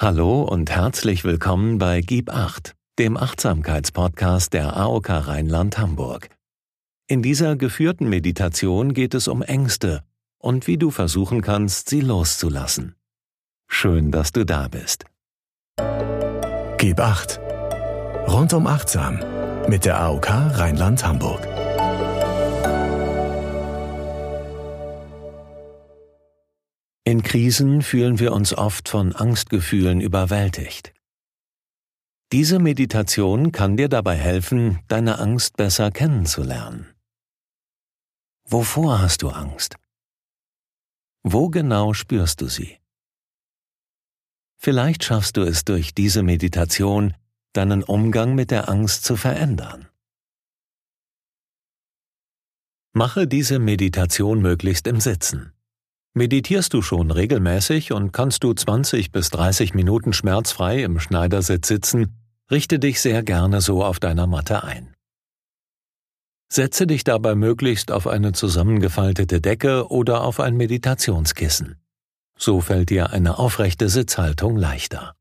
Hallo und herzlich willkommen bei Gib Acht, dem Achtsamkeitspodcast der AOK Rheinland-Hamburg. In dieser geführten Meditation geht es um Ängste und wie du versuchen kannst, sie loszulassen. Schön, dass du da bist. Gib Acht. Rundum achtsam mit der AOK Rheinland-Hamburg. In Krisen fühlen wir uns oft von Angstgefühlen überwältigt. Diese Meditation kann dir dabei helfen, deine Angst besser kennenzulernen. Wovor hast du Angst? Wo genau spürst du sie? Vielleicht schaffst du es durch diese Meditation, deinen Umgang mit der Angst zu verändern. Mache diese Meditation möglichst im Sitzen. Meditierst du schon regelmäßig und kannst du 20 bis 30 Minuten schmerzfrei im Schneidersitz sitzen, richte dich sehr gerne so auf deiner Matte ein. Setze dich dabei möglichst auf eine zusammengefaltete Decke oder auf ein Meditationskissen. So fällt dir eine aufrechte Sitzhaltung leichter.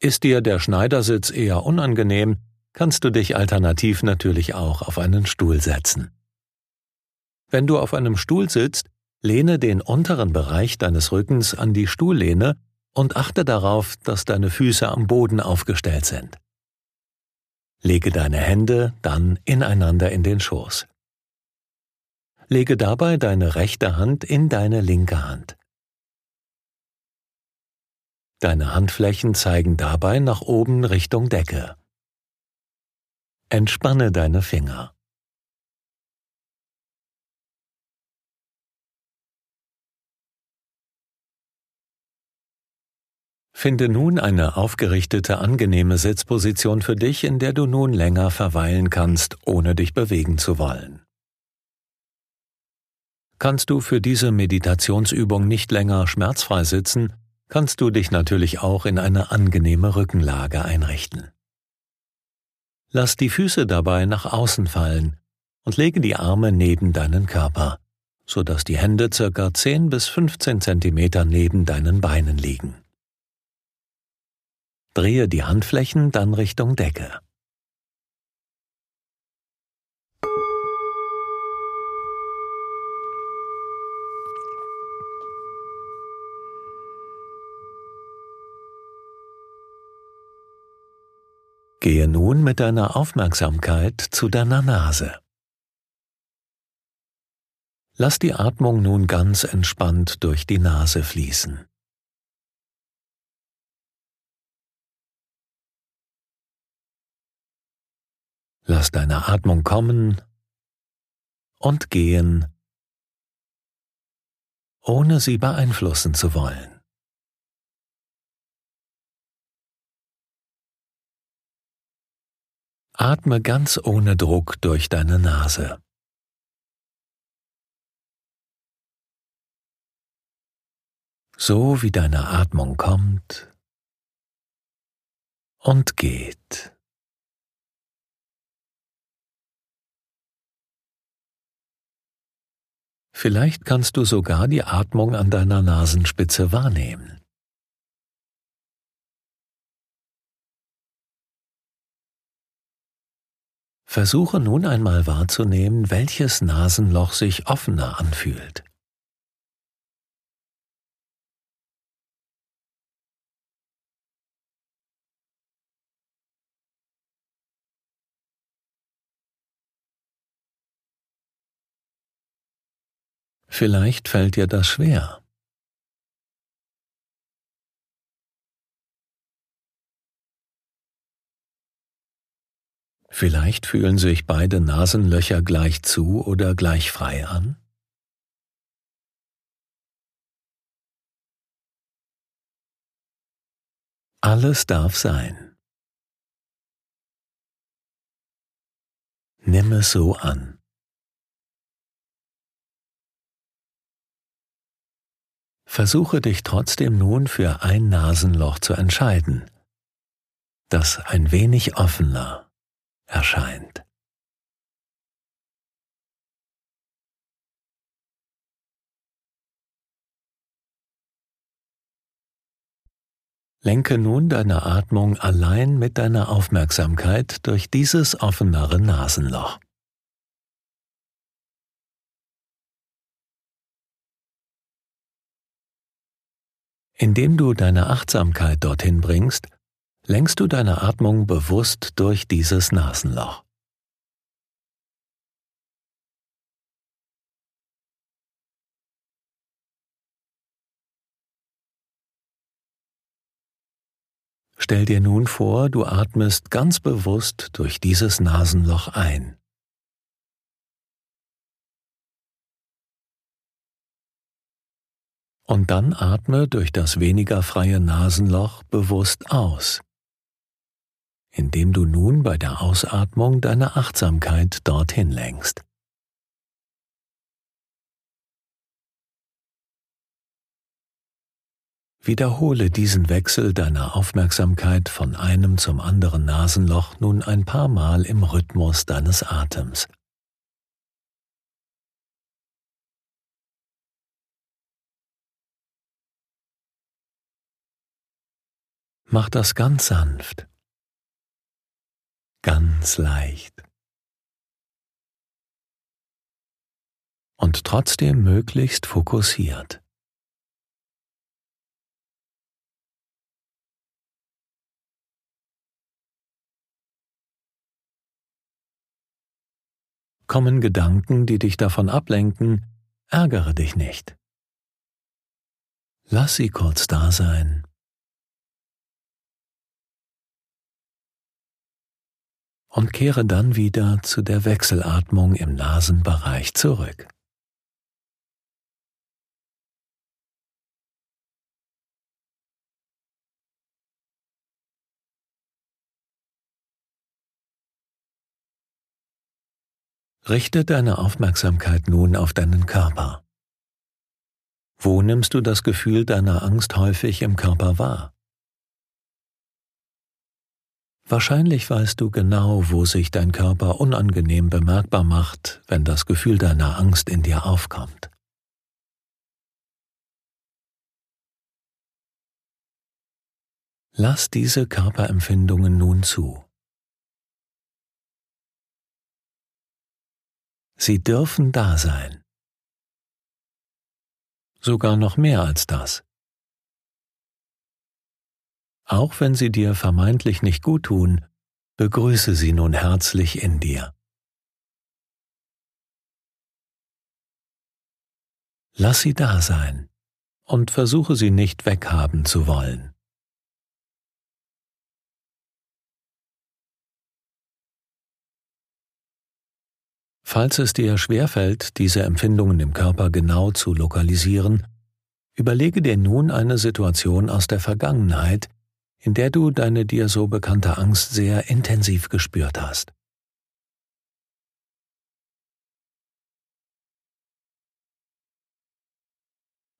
Ist dir der Schneidersitz eher unangenehm, kannst du dich alternativ natürlich auch auf einen Stuhl setzen. Wenn du auf einem Stuhl sitzt, Lehne den unteren Bereich deines Rückens an die Stuhllehne und achte darauf, dass deine Füße am Boden aufgestellt sind. Lege deine Hände dann ineinander in den Schoß. Lege dabei deine rechte Hand in deine linke Hand. Deine Handflächen zeigen dabei nach oben Richtung Decke. Entspanne deine Finger. Finde nun eine aufgerichtete, angenehme Sitzposition für dich, in der du nun länger verweilen kannst, ohne dich bewegen zu wollen. Kannst du für diese Meditationsübung nicht länger schmerzfrei sitzen, kannst du dich natürlich auch in eine angenehme Rückenlage einrichten. Lass die Füße dabei nach außen fallen und lege die Arme neben deinen Körper, so dass die Hände circa 10 bis 15 Zentimeter neben deinen Beinen liegen. Drehe die Handflächen dann Richtung Decke. Gehe nun mit deiner Aufmerksamkeit zu deiner Nase. Lass die Atmung nun ganz entspannt durch die Nase fließen. Lass deine Atmung kommen und gehen, ohne sie beeinflussen zu wollen. Atme ganz ohne Druck durch deine Nase. So wie deine Atmung kommt und geht. Vielleicht kannst du sogar die Atmung an deiner Nasenspitze wahrnehmen. Versuche nun einmal wahrzunehmen, welches Nasenloch sich offener anfühlt. Vielleicht fällt dir das schwer. Vielleicht fühlen sich beide Nasenlöcher gleich zu oder gleich frei an. Alles darf sein. Nimm es so an. Versuche dich trotzdem nun für ein Nasenloch zu entscheiden, das ein wenig offener erscheint. Lenke nun deine Atmung allein mit deiner Aufmerksamkeit durch dieses offenere Nasenloch. Indem du deine Achtsamkeit dorthin bringst, lenkst du deine Atmung bewusst durch dieses Nasenloch. Stell dir nun vor, du atmest ganz bewusst durch dieses Nasenloch ein. Und dann atme durch das weniger freie Nasenloch bewusst aus, indem du nun bei der Ausatmung deine Achtsamkeit dorthin lenkst. Wiederhole diesen Wechsel deiner Aufmerksamkeit von einem zum anderen Nasenloch nun ein paar Mal im Rhythmus deines Atems. Mach das ganz sanft, ganz leicht und trotzdem möglichst fokussiert. Kommen Gedanken, die dich davon ablenken, ärgere dich nicht. Lass sie kurz da sein. Und kehre dann wieder zu der Wechselatmung im Nasenbereich zurück. Richte deine Aufmerksamkeit nun auf deinen Körper. Wo nimmst du das Gefühl deiner Angst häufig im Körper wahr? Wahrscheinlich weißt du genau, wo sich dein Körper unangenehm bemerkbar macht, wenn das Gefühl deiner Angst in dir aufkommt. Lass diese Körperempfindungen nun zu. Sie dürfen da sein. Sogar noch mehr als das. Auch wenn sie dir vermeintlich nicht gut tun, begrüße sie nun herzlich in dir. Lass sie da sein und versuche sie nicht weghaben zu wollen. Falls es dir schwerfällt, diese Empfindungen im Körper genau zu lokalisieren, überlege dir nun eine Situation aus der Vergangenheit, in der du deine dir so bekannte Angst sehr intensiv gespürt hast.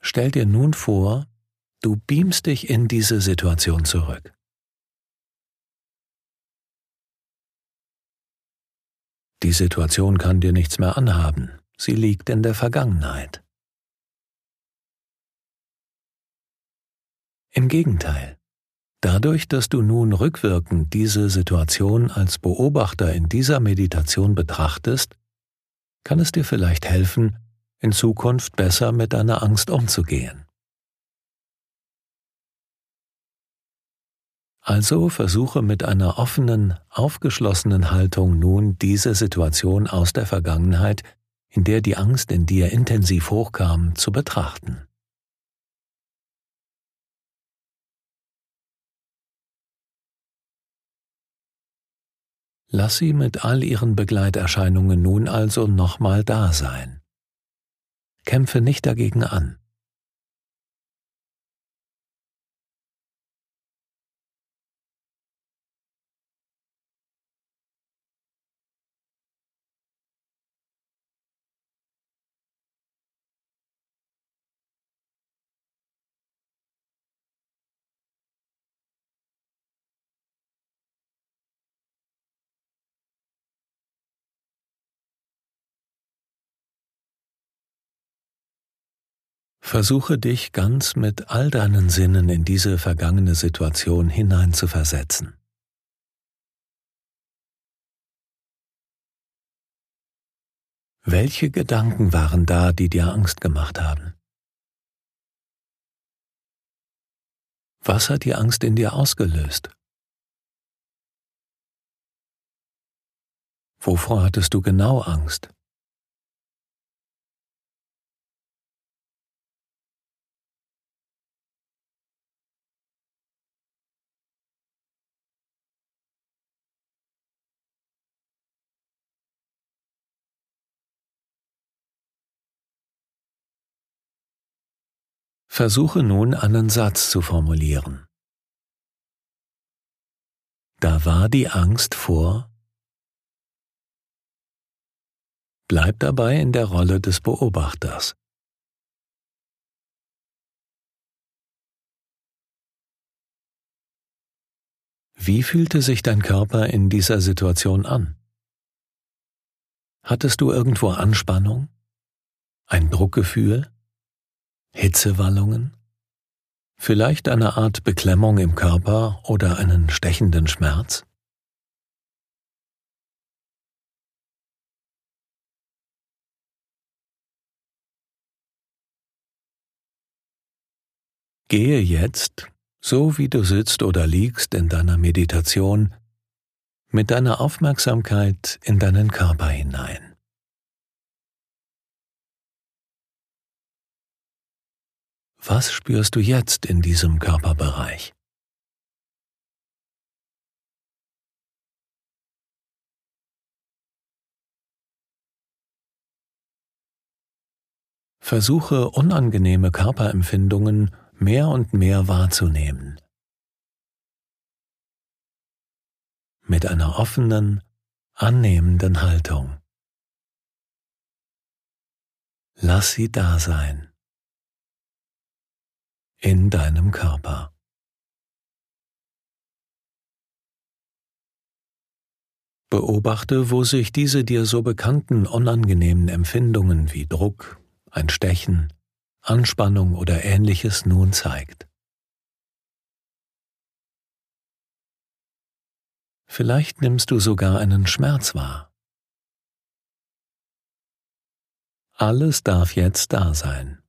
Stell dir nun vor, du beamst dich in diese Situation zurück. Die Situation kann dir nichts mehr anhaben, sie liegt in der Vergangenheit. Im Gegenteil, dadurch, dass du nun rückwirkend diese Situation als Beobachter in dieser Meditation betrachtest, kann es dir vielleicht helfen, in Zukunft besser mit deiner Angst umzugehen. Also versuche mit einer offenen, aufgeschlossenen Haltung nun diese Situation aus der Vergangenheit, in der die Angst in dir intensiv hochkam, zu betrachten. Lass sie mit all ihren Begleiterscheinungen nun also nochmal da sein. Kämpfe nicht dagegen an. Versuche dich ganz mit all deinen Sinnen in diese vergangene Situation hineinzuversetzen. Welche Gedanken waren da, die dir Angst gemacht haben? Was hat die Angst in dir ausgelöst? Wovor hattest du genau Angst? Versuche nun einen Satz zu formulieren. Da war die Angst vor. Bleib dabei in der Rolle des Beobachters. Wie fühlte sich dein Körper in dieser Situation an? Hattest du irgendwo Anspannung? Ein Druckgefühl? Hitzewallungen? Vielleicht eine Art Beklemmung im Körper oder einen stechenden Schmerz? Gehe jetzt, so wie du sitzt oder liegst in deiner Meditation, mit deiner Aufmerksamkeit in deinen Körper hinein. Was spürst du jetzt in diesem Körperbereich? Versuche unangenehme Körperempfindungen mehr und mehr wahrzunehmen. Mit einer offenen, annehmenden Haltung. Lass sie da sein in deinem Körper. Beobachte, wo sich diese dir so bekannten unangenehmen Empfindungen wie Druck, ein Stechen, Anspannung oder ähnliches nun zeigt. Vielleicht nimmst du sogar einen Schmerz wahr. Alles darf jetzt da sein.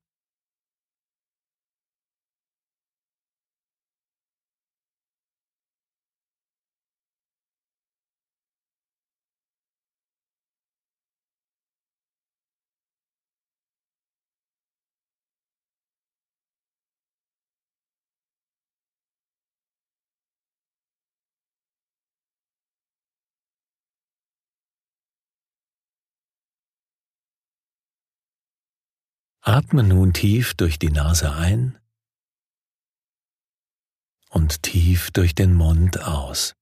Atme nun tief durch die Nase ein und tief durch den Mund aus.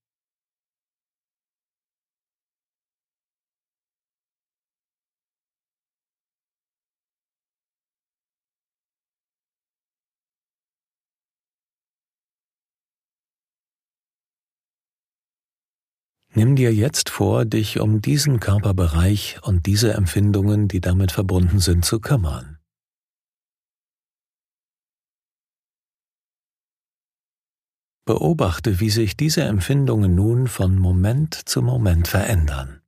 Nimm dir jetzt vor, dich um diesen Körperbereich und diese Empfindungen, die damit verbunden sind, zu kümmern. Beobachte, wie sich diese Empfindungen nun von Moment zu Moment verändern.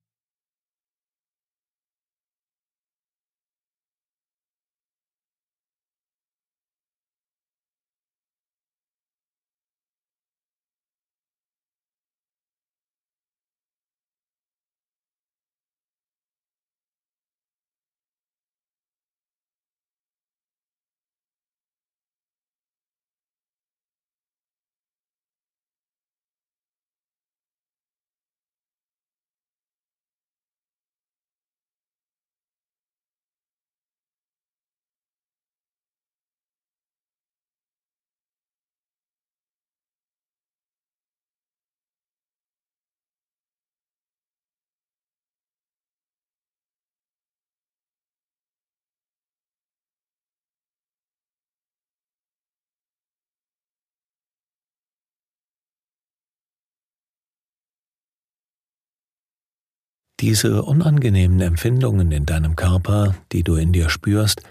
Diese unangenehmen Empfindungen in deinem Körper, die du in dir spürst,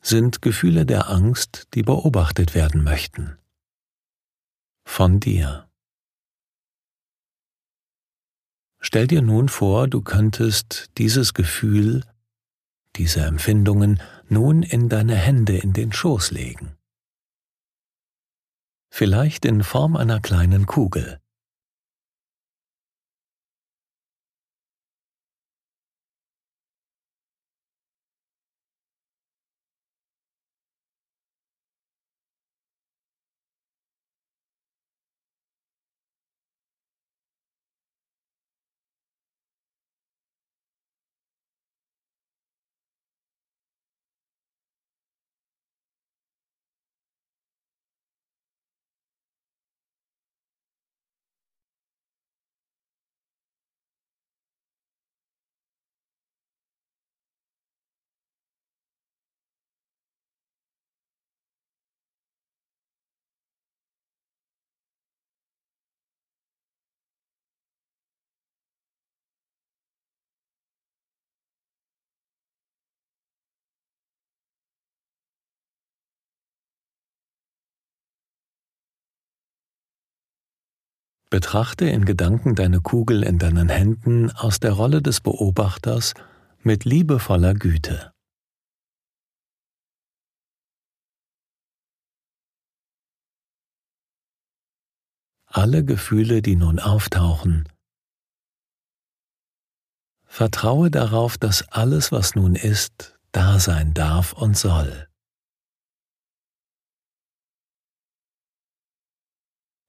sind Gefühle der Angst, die beobachtet werden möchten. Von dir. Stell dir nun vor, du könntest dieses Gefühl, diese Empfindungen nun in deine Hände in den Schoß legen. Vielleicht in Form einer kleinen Kugel. Betrachte in Gedanken deine Kugel in deinen Händen aus der Rolle des Beobachters mit liebevoller Güte. Alle Gefühle, die nun auftauchen, vertraue darauf, dass alles, was nun ist, da sein darf und soll.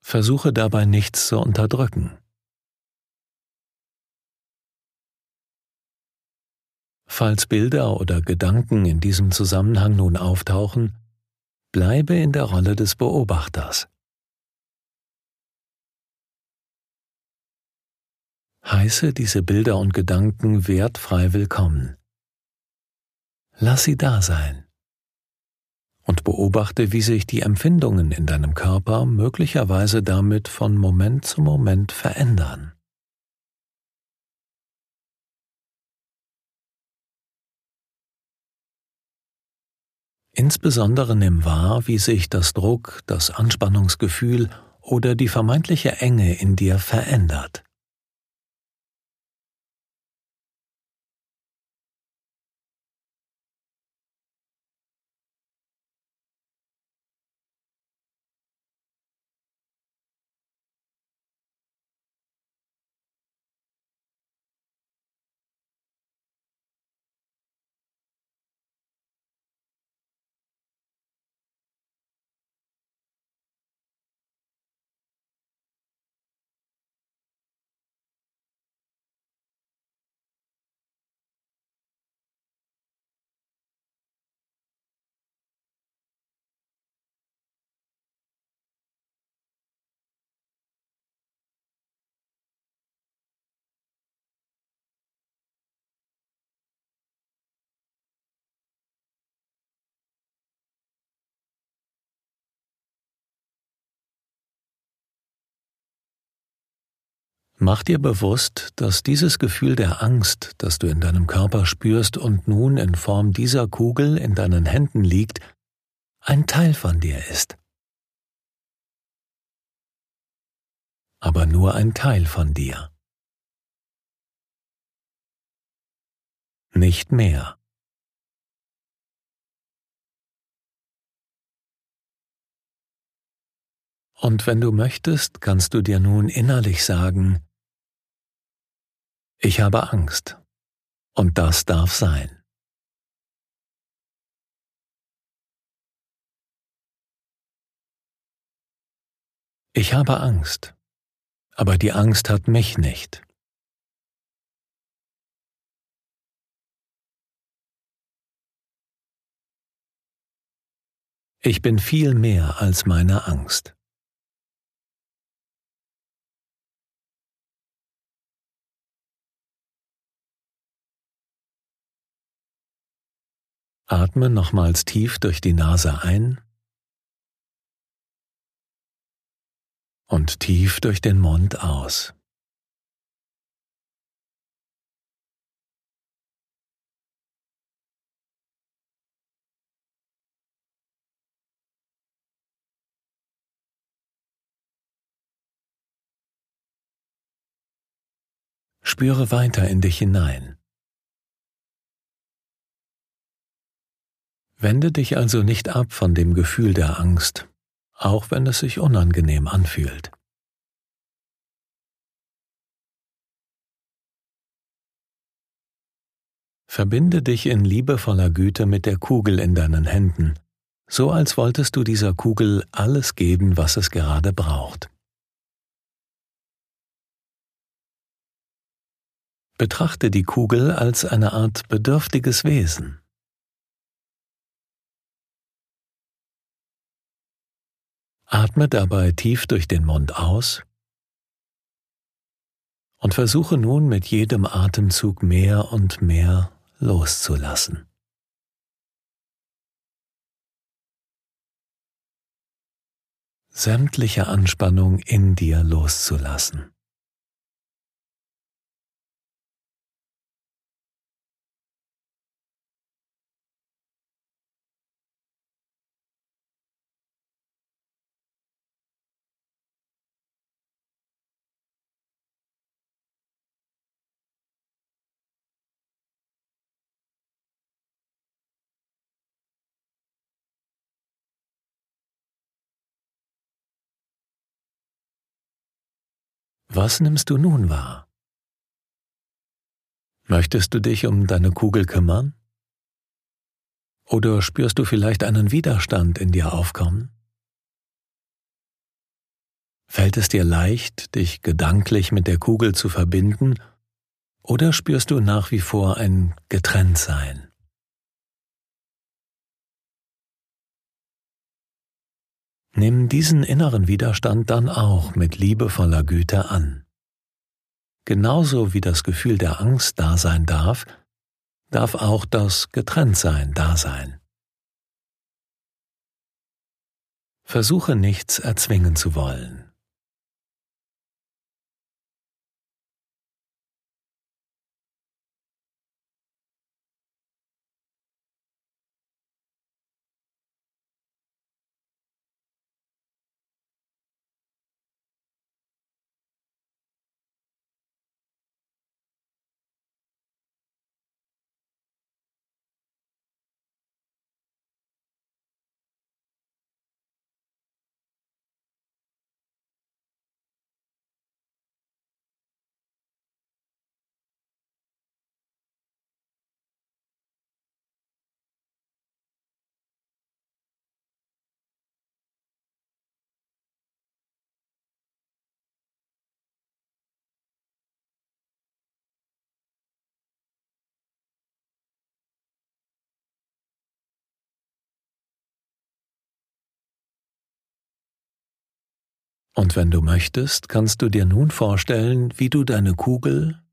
Versuche dabei nichts zu unterdrücken. Falls Bilder oder Gedanken in diesem Zusammenhang nun auftauchen, bleibe in der Rolle des Beobachters. Heiße diese Bilder und Gedanken wertfrei willkommen. Lass sie da sein und beobachte, wie sich die Empfindungen in deinem Körper möglicherweise damit von Moment zu Moment verändern. Insbesondere nimm wahr, wie sich das Druck, das Anspannungsgefühl oder die vermeintliche Enge in dir verändert. Mach dir bewusst, dass dieses Gefühl der Angst, das du in deinem Körper spürst und nun in Form dieser Kugel in deinen Händen liegt, ein Teil von dir ist. Aber nur ein Teil von dir. Nicht mehr. Und wenn du möchtest, kannst du dir nun innerlich sagen, ich habe Angst. Und das darf sein. Ich habe Angst, aber die Angst hat mich nicht. Ich bin viel mehr als meine Angst. Atme nochmals tief durch die Nase ein und tief durch den Mund aus. Spüre weiter in dich hinein. Wende dich also nicht ab von dem Gefühl der Angst, auch wenn es sich unangenehm anfühlt. Verbinde dich in liebevoller Güte mit der Kugel in deinen Händen, so als wolltest du dieser Kugel alles geben, was es gerade braucht. Betrachte die Kugel als eine Art bedürftiges Wesen. Atme dabei tief durch den Mund aus und versuche nun mit jedem Atemzug mehr und mehr loszulassen. Sämtliche Anspannung in dir loszulassen. Was nimmst du nun wahr? Möchtest du dich um deine Kugel kümmern? Oder spürst du vielleicht einen Widerstand in dir aufkommen? Fällt es dir leicht, dich gedanklich mit der Kugel zu verbinden, oder spürst du nach wie vor ein Getrenntsein? Nimm diesen inneren Widerstand dann auch mit liebevoller Güte an. Genauso wie das Gefühl der Angst da sein darf, darf auch das Getrenntsein da sein. Versuche nichts erzwingen zu wollen. Und wenn du möchtest, kannst du dir nun vorstellen, wie du deine Kugel,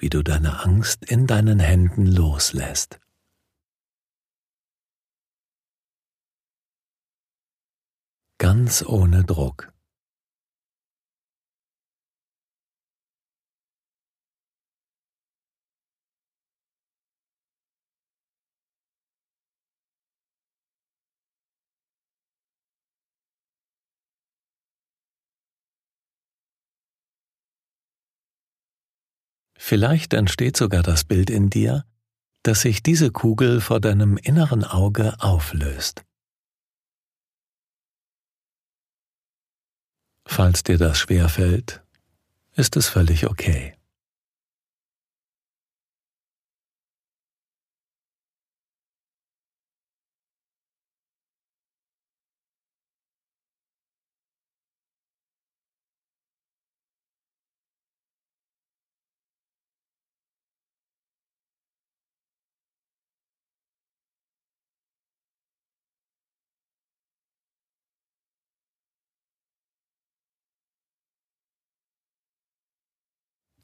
wie du deine Angst in deinen Händen loslässt. Ganz ohne Druck. Vielleicht entsteht sogar das Bild in dir, dass sich diese Kugel vor deinem inneren Auge auflöst. Falls dir das schwerfällt, ist es völlig okay.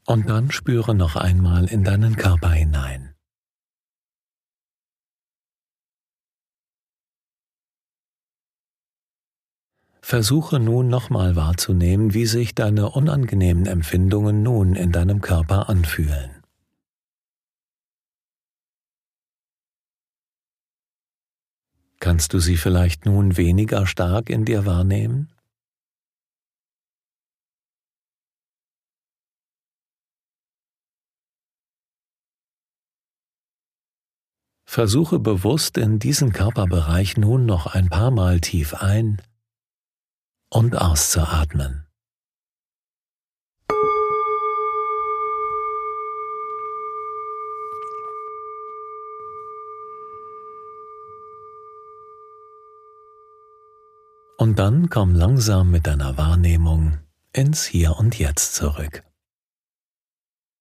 Und dann spüre noch einmal in deinen Körper hinein. Versuche nun nochmal wahrzunehmen, wie sich deine unangenehmen Empfindungen nun in deinem Körper anfühlen. Kannst du sie vielleicht nun weniger stark in dir wahrnehmen? Versuche bewusst in diesen Körperbereich nun noch ein paar Mal tief ein und auszuatmen. Und dann komm langsam mit deiner Wahrnehmung ins Hier und Jetzt zurück.